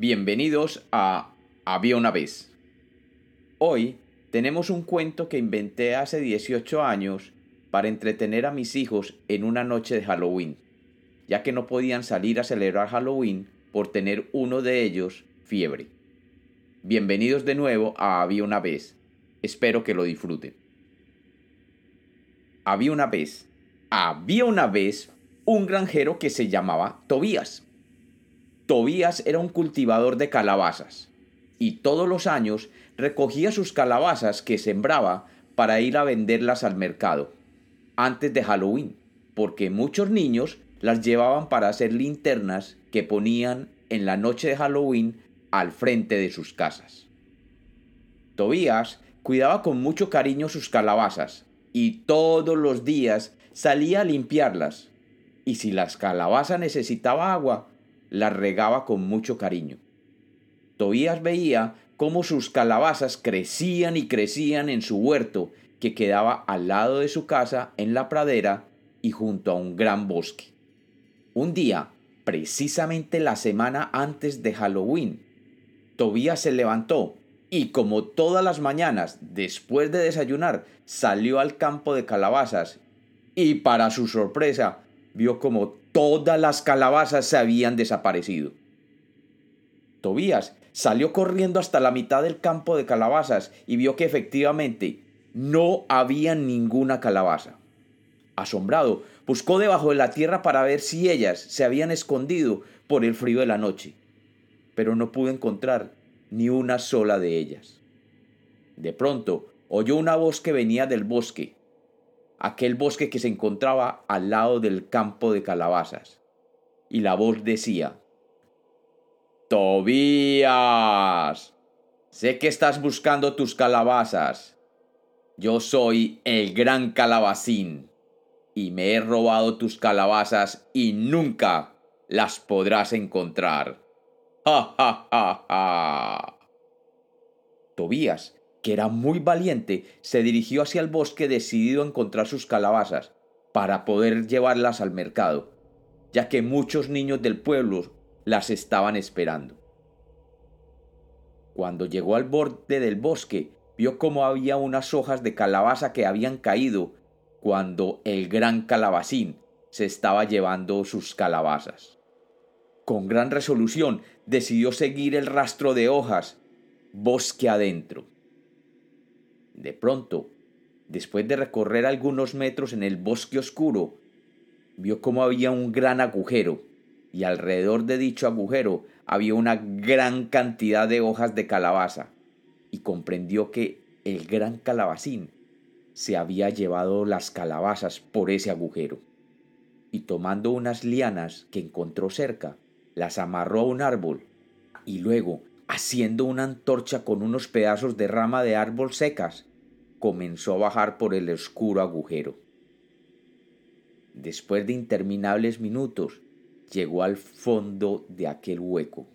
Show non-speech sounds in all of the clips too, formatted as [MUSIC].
Bienvenidos a Había una vez. Hoy tenemos un cuento que inventé hace 18 años para entretener a mis hijos en una noche de Halloween, ya que no podían salir a celebrar Halloween por tener uno de ellos fiebre. Bienvenidos de nuevo a Había una vez. Espero que lo disfruten. Había una vez, había una vez un granjero que se llamaba Tobías. Tobías era un cultivador de calabazas y todos los años recogía sus calabazas que sembraba para ir a venderlas al mercado antes de Halloween, porque muchos niños las llevaban para hacer linternas que ponían en la noche de Halloween al frente de sus casas. Tobías cuidaba con mucho cariño sus calabazas y todos los días salía a limpiarlas. Y si las calabazas necesitaba agua, las regaba con mucho cariño. Tobías veía cómo sus calabazas crecían y crecían en su huerto que quedaba al lado de su casa en la pradera y junto a un gran bosque. Un día, precisamente la semana antes de Halloween, Tobías se levantó y como todas las mañanas, después de desayunar, salió al campo de calabazas y para su sorpresa vio como todas las calabazas se habían desaparecido. Tobías salió corriendo hasta la mitad del campo de calabazas y vio que efectivamente no había ninguna calabaza. Asombrado, buscó debajo de la tierra para ver si ellas se habían escondido por el frío de la noche, pero no pudo encontrar ni una sola de ellas. De pronto oyó una voz que venía del bosque aquel bosque que se encontraba al lado del campo de calabazas. Y la voz decía, Tobías, sé que estás buscando tus calabazas. Yo soy el gran calabacín, y me he robado tus calabazas y nunca las podrás encontrar. [LAUGHS] ¡Ja, ja, ja, ja! Tobías que era muy valiente, se dirigió hacia el bosque decidido a encontrar sus calabazas para poder llevarlas al mercado, ya que muchos niños del pueblo las estaban esperando. Cuando llegó al borde del bosque, vio cómo había unas hojas de calabaza que habían caído cuando el gran calabacín se estaba llevando sus calabazas. Con gran resolución decidió seguir el rastro de hojas bosque adentro. De pronto, después de recorrer algunos metros en el bosque oscuro, vio cómo había un gran agujero, y alrededor de dicho agujero había una gran cantidad de hojas de calabaza, y comprendió que el gran calabacín se había llevado las calabazas por ese agujero, y tomando unas lianas que encontró cerca, las amarró a un árbol, y luego, haciendo una antorcha con unos pedazos de rama de árbol secas, comenzó a bajar por el oscuro agujero. Después de interminables minutos, llegó al fondo de aquel hueco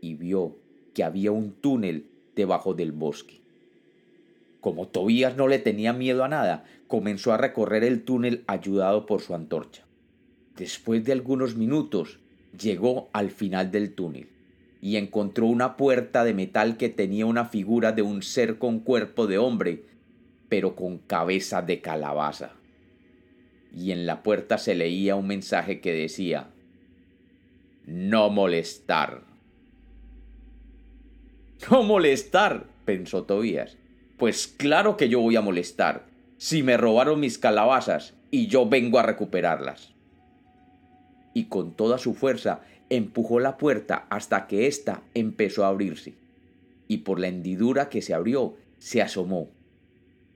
y vio que había un túnel debajo del bosque. Como Tobías no le tenía miedo a nada, comenzó a recorrer el túnel ayudado por su antorcha. Después de algunos minutos, llegó al final del túnel y encontró una puerta de metal que tenía una figura de un ser con cuerpo de hombre, pero con cabeza de calabaza. Y en la puerta se leía un mensaje que decía, No molestar. [LAUGHS] No molestar, pensó Tobías. Pues claro que yo voy a molestar, si me robaron mis calabazas y yo vengo a recuperarlas. Y con toda su fuerza empujó la puerta hasta que ésta empezó a abrirse, y por la hendidura que se abrió se asomó,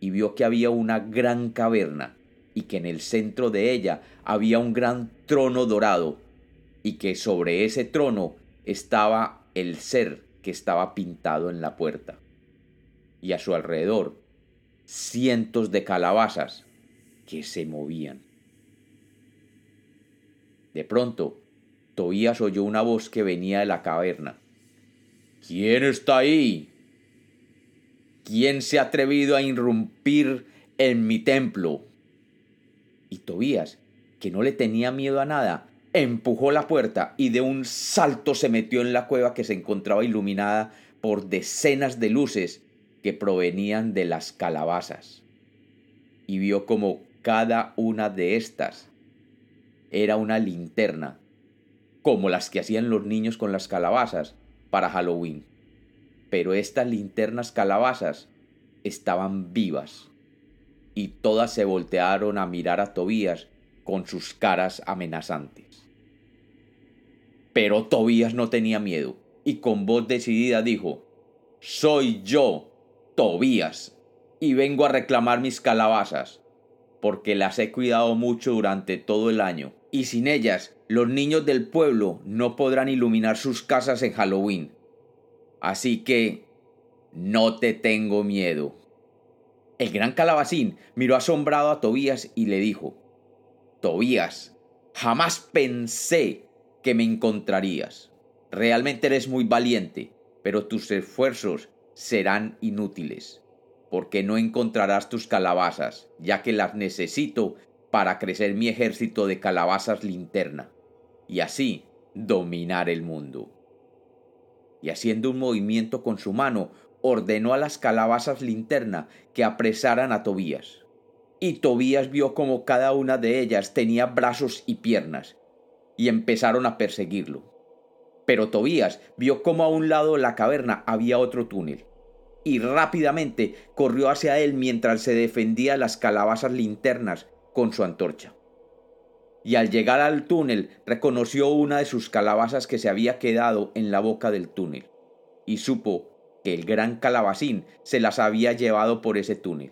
y vio que había una gran caverna, y que en el centro de ella había un gran trono dorado, y que sobre ese trono estaba el ser que estaba pintado en la puerta, y a su alrededor cientos de calabazas que se movían. De pronto, Tobías oyó una voz que venía de la caverna. ¿Quién está ahí? ¿Quién se ha atrevido a irrumpir en mi templo? Y Tobías, que no le tenía miedo a nada, empujó la puerta y de un salto se metió en la cueva que se encontraba iluminada por decenas de luces que provenían de las calabazas. Y vio como cada una de estas era una linterna, como las que hacían los niños con las calabazas para Halloween. Pero estas linternas calabazas estaban vivas y todas se voltearon a mirar a Tobías con sus caras amenazantes. Pero Tobías no tenía miedo y con voz decidida dijo, Soy yo, Tobías, y vengo a reclamar mis calabazas, porque las he cuidado mucho durante todo el año, y sin ellas los niños del pueblo no podrán iluminar sus casas en Halloween. Así que no te tengo miedo. El gran calabacín miró asombrado a Tobías y le dijo, Tobías, jamás pensé que me encontrarías. Realmente eres muy valiente, pero tus esfuerzos serán inútiles, porque no encontrarás tus calabazas, ya que las necesito para crecer mi ejército de calabazas linterna, y así dominar el mundo. Y haciendo un movimiento con su mano, ordenó a las calabazas linterna que apresaran a Tobías. Y Tobías vio como cada una de ellas tenía brazos y piernas, y empezaron a perseguirlo. Pero Tobías vio como a un lado de la caverna había otro túnel, y rápidamente corrió hacia él mientras se defendía las calabazas linternas con su antorcha. Y al llegar al túnel reconoció una de sus calabazas que se había quedado en la boca del túnel, y supo que el gran calabacín se las había llevado por ese túnel.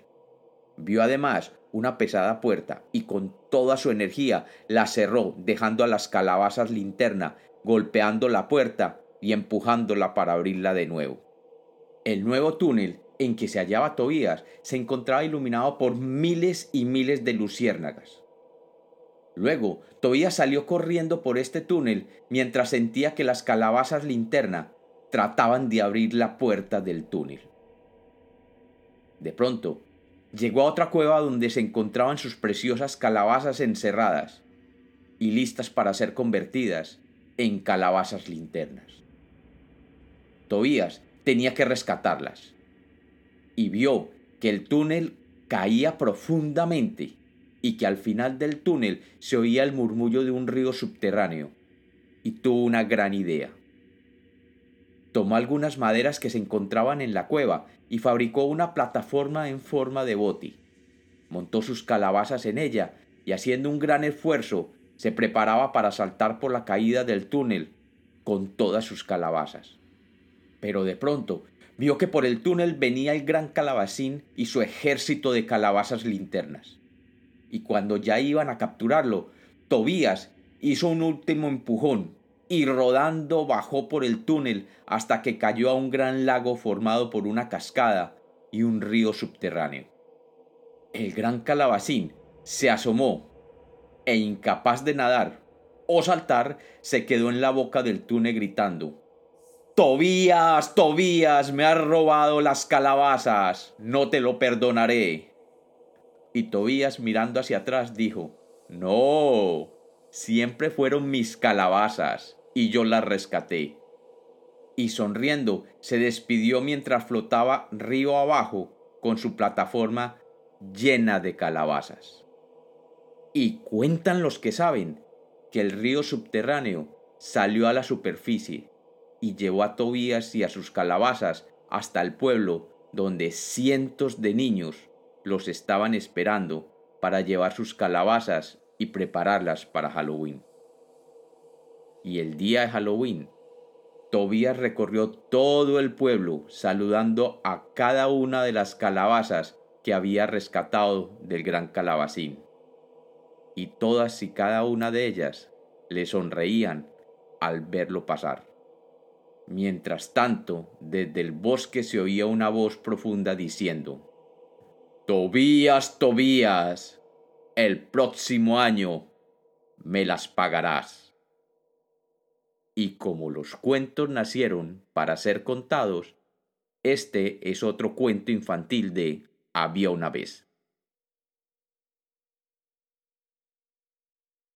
Vio además una pesada puerta y con toda su energía la cerró, dejando a las calabazas linterna golpeando la puerta y empujándola para abrirla de nuevo. El nuevo túnel en que se hallaba Tobías se encontraba iluminado por miles y miles de luciérnagas. Luego, Tobías salió corriendo por este túnel mientras sentía que las calabazas linterna trataban de abrir la puerta del túnel. De pronto, llegó a otra cueva donde se encontraban sus preciosas calabazas encerradas y listas para ser convertidas en calabazas linternas. Tobías tenía que rescatarlas y vio que el túnel caía profundamente y que al final del túnel se oía el murmullo de un río subterráneo y tuvo una gran idea tomó algunas maderas que se encontraban en la cueva y fabricó una plataforma en forma de boti. Montó sus calabazas en ella y haciendo un gran esfuerzo se preparaba para saltar por la caída del túnel con todas sus calabazas. Pero de pronto vio que por el túnel venía el gran calabacín y su ejército de calabazas linternas. Y cuando ya iban a capturarlo, Tobías hizo un último empujón y rodando bajó por el túnel hasta que cayó a un gran lago formado por una cascada y un río subterráneo. El gran calabacín se asomó e incapaz de nadar o saltar, se quedó en la boca del túnel gritando Tobías, Tobías, me has robado las calabazas, no te lo perdonaré. Y Tobías mirando hacia atrás dijo No, siempre fueron mis calabazas y yo las rescaté. Y sonriendo se despidió mientras flotaba río abajo con su plataforma llena de calabazas. Y cuentan los que saben que el río subterráneo salió a la superficie y llevó a Tobías y a sus calabazas hasta el pueblo donde cientos de niños los estaban esperando para llevar sus calabazas y prepararlas para Halloween. Y el día de Halloween, Tobías recorrió todo el pueblo saludando a cada una de las calabazas que había rescatado del gran calabacín. Y todas y cada una de ellas le sonreían al verlo pasar. Mientras tanto, desde el bosque se oía una voz profunda diciendo, Tobías, Tobías, el próximo año me las pagarás. Y como los cuentos nacieron para ser contados, este es otro cuento infantil de Había una vez.